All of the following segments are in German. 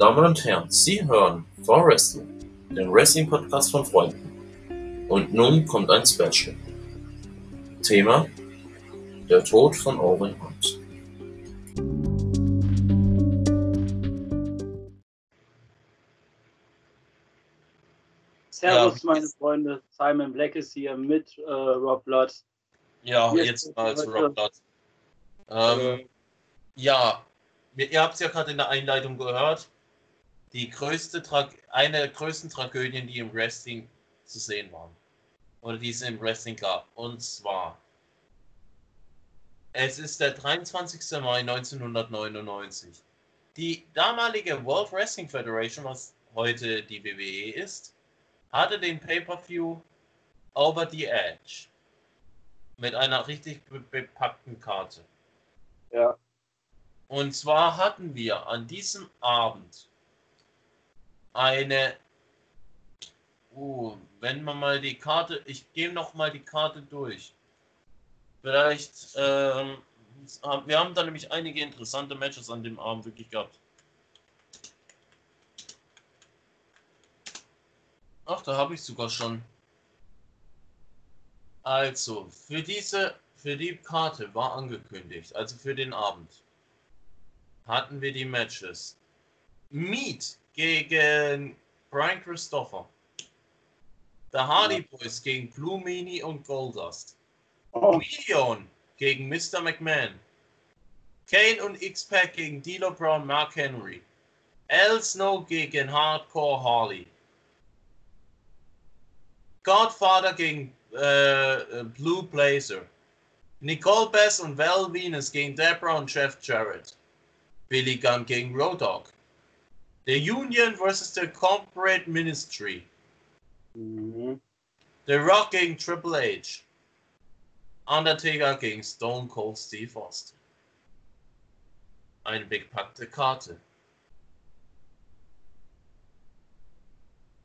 Damen und Herren, Sie hören For Wrestling, den Wrestling-Podcast von Freunden. Und nun kommt ein Special. Thema: Der Tod von Owen Hunt. Servus, meine Freunde. Simon Black ist hier mit äh, Rob Blood. Ja, Hier jetzt mal zu Rob Blood. Ähm, ja, ihr habt es ja gerade in der Einleitung gehört. Die größte Tra eine der größten Tragödien, die im Wrestling zu sehen waren. Oder die es im Wrestling gab. Und zwar. Es ist der 23. Mai 1999. Die damalige World Wrestling Federation, was heute die WWE ist, hatte den Pay-Per-View Over the Edge. Mit einer richtig be bepackten Karte. Ja. Und zwar hatten wir an diesem Abend eine. Uh, wenn man mal die Karte. Ich gehe noch mal die Karte durch. Vielleicht. Ähm, wir haben da nämlich einige interessante Matches an dem Abend wirklich gehabt. Ach, da habe ich sogar schon. Also, für diese, für die Karte war angekündigt, also für den Abend, hatten wir die Matches. Meat gegen Brian Christopher. The Hardy Boys gegen Blue Meanie und Goldust. Oh, Million gegen Mr. McMahon. Kane und X-Pac gegen D'Lo Brown, Mark Henry. Al Snow gegen Hardcore Harley. Godfather gegen äh, Blue Blazer. Nicole Bass und Val Venus gegen Debra und Jeff Jarrett. Billy Gunn gegen Road Dogg. The Union versus the Corporate Ministry. mhm. The Rock gegen Triple H. Undertaker gegen Stone Cold Steve Austin. Eine bepackte Karte.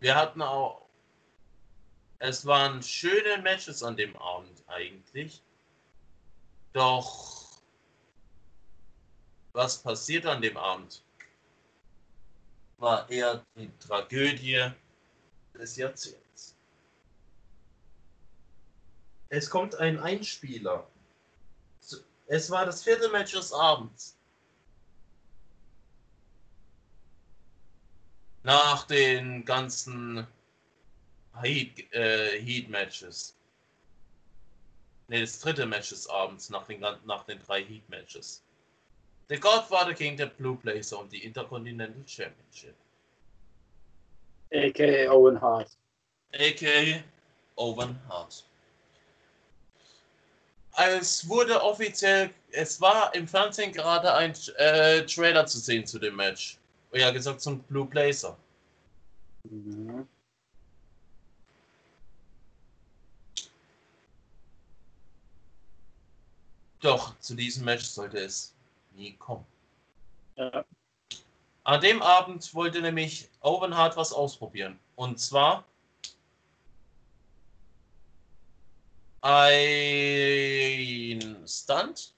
Wir hatten auch. Es waren schöne Matches an dem Abend eigentlich. Doch. Was passiert an dem Abend? War eher die Tragödie des Jahrzehnts. Es kommt ein Einspieler. Es war das vierte Match des Abends. Nach den ganzen Heat, äh, Heat Matches. Ne, das dritte Match des Abends nach den, nach den drei Heat Matches. Der Godfather gegen der Blue Blazer um die Intercontinental Championship. A.k.a. Owen Hart. a.k.a. Owen Hart. Es wurde offiziell, es war im Fernsehen gerade ein äh, Trailer zu sehen zu dem Match. Ja gesagt zum Blue Blazer. Mhm. Doch zu diesem Match sollte es nie kommen. Ja. An dem Abend wollte nämlich Owen Hart was ausprobieren. Und zwar ein Stunt,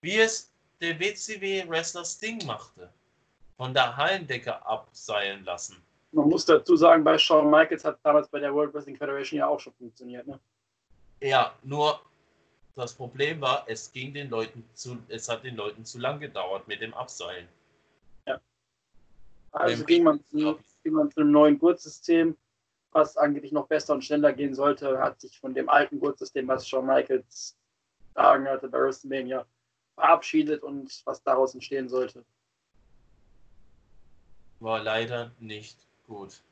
wie es der WCW-Wrestler Sting machte. Von der Hallendecke abseilen lassen. Man muss dazu sagen, bei Shawn Michaels hat damals bei der World Wrestling Federation ja auch schon funktioniert. Ne? Ja, nur das Problem war, es ging den Leuten zu, es hat den Leuten zu lang gedauert mit dem Abseilen. Also Ähm, ging man, ja. zu, ging man zu einem neuen Gurtsystem, was angeblich noch besser und schneller gehen sollte, hat sich von dem alten Gurtsystem, was Shawn Michaels sagen hatte bei WrestleMania, verabschiedet und was daraus entstehen sollte. War leider nicht gut.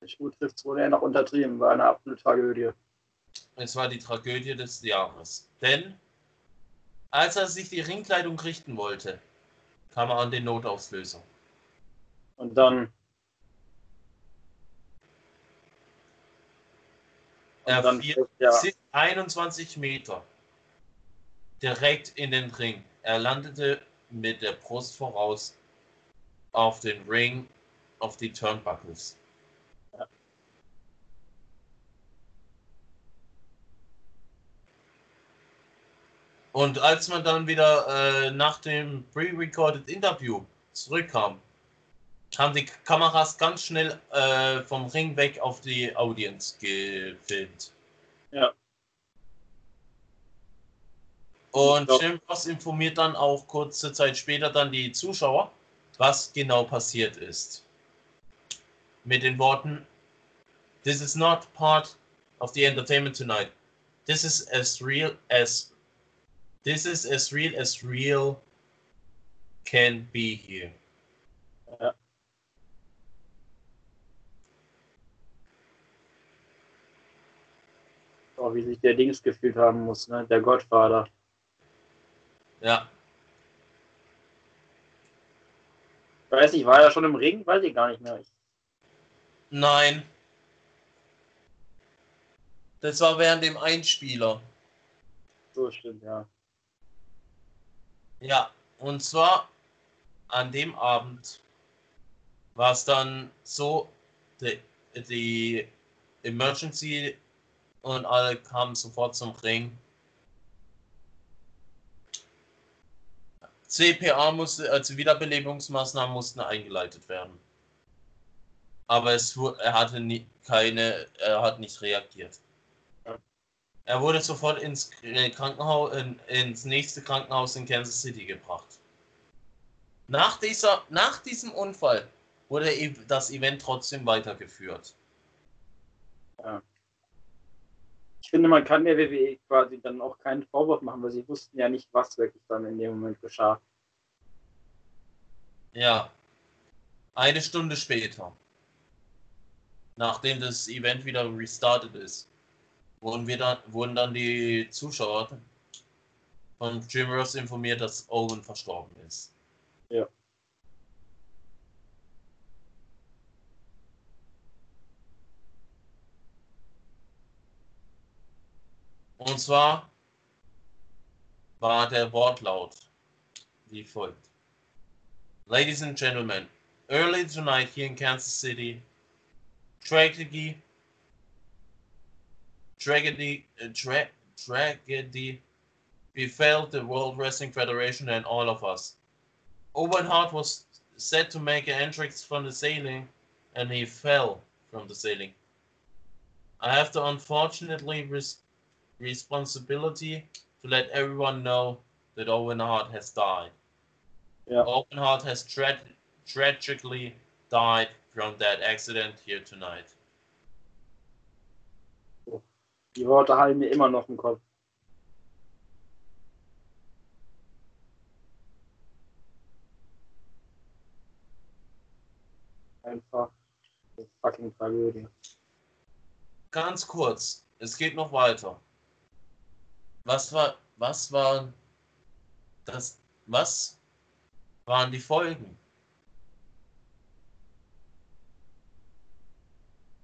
Nicht gut trifft es wohl eher noch untertrieben, war eine absolute Tragödie. Es war die Tragödie des Jahres. Denn als er sich die Ringkleidung richten wollte, kam er an den Notauslöser. Und dann, Er und dann fiel ja, 21 Meter direkt in den Ring. Er landete mit der Brust voraus auf den Ring, auf die Turnbuckles. Und als man dann wieder äh, nach dem pre-recorded Interview zurückkam, haben die Kameras ganz schnell äh, vom Ring weg auf die Audience gefilmt. Ja. Und Ja. Jim Ross informiert dann auch kurze Zeit später dann die Zuschauer, was genau passiert ist. Mit den Worten, This is not part of the entertainment tonight. This is as real as this is as real as real can be here. Ja. Auch wie sich der Dings gefühlt haben muss, ne? Der Gottvater. Ja, Ich weiß nicht, war er schon im Ring? Weiß ich gar nicht mehr. Ich, nein. Das war während dem Einspieler. so stimmt, ja. Ja, und zwar an dem Abend war es dann so, die, die Emergency und alle kamen sofort zum Ring. CPA musste, also Wiederbelebungsmaßnahmen mussten eingeleitet werden. Aber es, er hatte nie, keine, er hat nicht reagiert. Ja. Er wurde sofort ins äh, Krankenhaus, in, ins nächste Krankenhaus in Kansas City gebracht. Nach, dieser, nach diesem Unfall wurde e- das Event trotzdem weitergeführt. Ich finde, man kann der WWE quasi dann auch keinen Vorwurf machen, weil sie wussten ja nicht, was wirklich dann in dem Moment geschah. Ja. Eine Stunde später, nachdem das Event wieder restartet ist, wurden, wir dann, wurden dann die Zuschauer von Jim Ross informiert, dass Owen verstorben ist. Ja. Und zwar war der Wortlaut wie folgt. Ladies and gentlemen, early tonight here in Kansas City, tragedy, tragedy, uh, tra- tragedy befell the World Wrestling Federation and all of us. Owen Hart was set to make an entrance from the ceiling, and he fell from the ceiling. I have the unfortunately res- responsibility to let everyone know that Owen Hart has died. Yeah. Owen Hart has tra- tragically died from that accident here tonight. Die Worte hallen mir immer noch im Kopf. Einfach eine fucking Tragödie. Ganz kurz, es geht noch weiter. Was war, was war das, was waren die Folgen?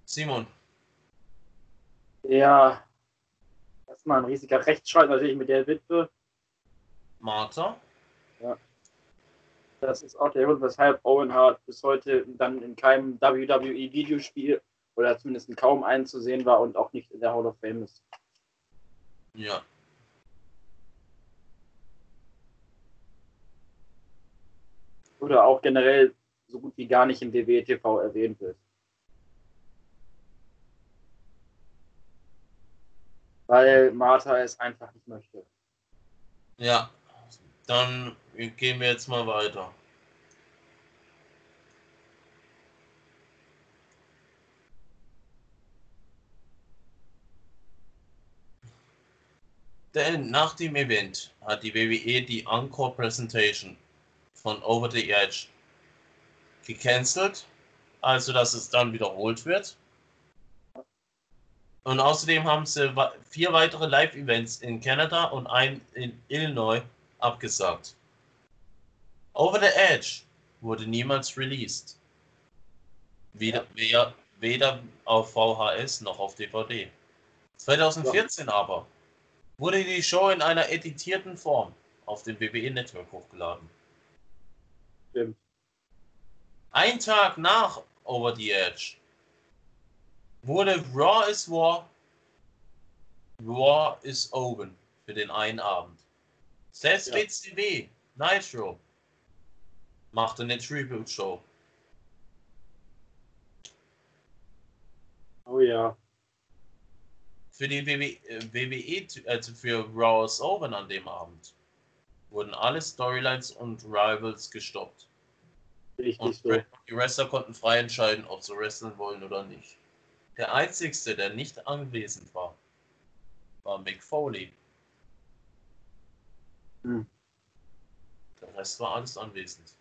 Simon, Ja, erstmal ein riesiger Rechtsstreit natürlich mit der Witwe. Martha, Das ist auch der Grund, weshalb Owen Hart bis heute dann in keinem WWE-Videospiel oder zumindest in kaum einzusehen war und auch nicht in der Hall of Fame ist. ja. Oder auch generell so gut wie gar nicht im WWE-TV erwähnt wird. Weil Martha es einfach nicht möchte. Ja, dann gehen wir jetzt mal weiter. Denn nach dem Event hat die WWE die Encore Presentation von Over the Edge gecancelt, also dass es dann wiederholt wird. Und außerdem haben sie vier weitere Live-Events in Kanada und ein in Illinois abgesagt. Over the Edge wurde niemals released. Weder, weder, weder auf VHS noch auf DVD. 2014 aber wurde die Show in einer editierten Form auf dem WWE Network hochgeladen. Stimmt. Ein Tag nach Over the Edge wurde Raw is War, Raw is Open für den einen Abend. Selbst Ja. WCW, Nitro Macht eine Tribute-Show. Oh ja. Für die WWE, also für Raw's Owen an dem Abend, wurden alle Storylines und Rivals gestoppt. Richtig Und so. die Wrestler konnten frei entscheiden, ob sie wresteln wollen oder nicht. Der einzigste, der nicht anwesend war, war Mick Foley. Hm. Der Rest war alles anwesend.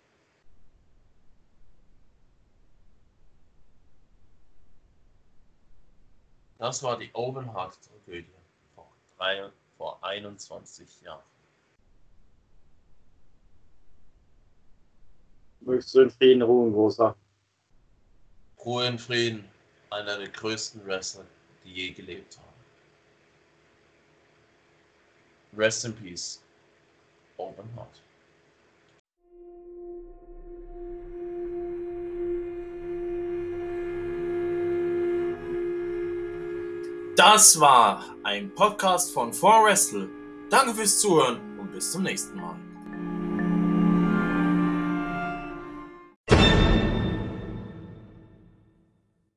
Das war die Owen Hart Tragödie vor, drei, vor 21 Jahren. Möchtest du in Frieden ruhen, großer? Ruhe in Frieden, einer der größten Wrestler, die je gelebt haben. Rest in Peace, Owen Hart. Das war ein Podcast von 4Wrestle. Danke fürs Zuhören und bis zum nächsten Mal.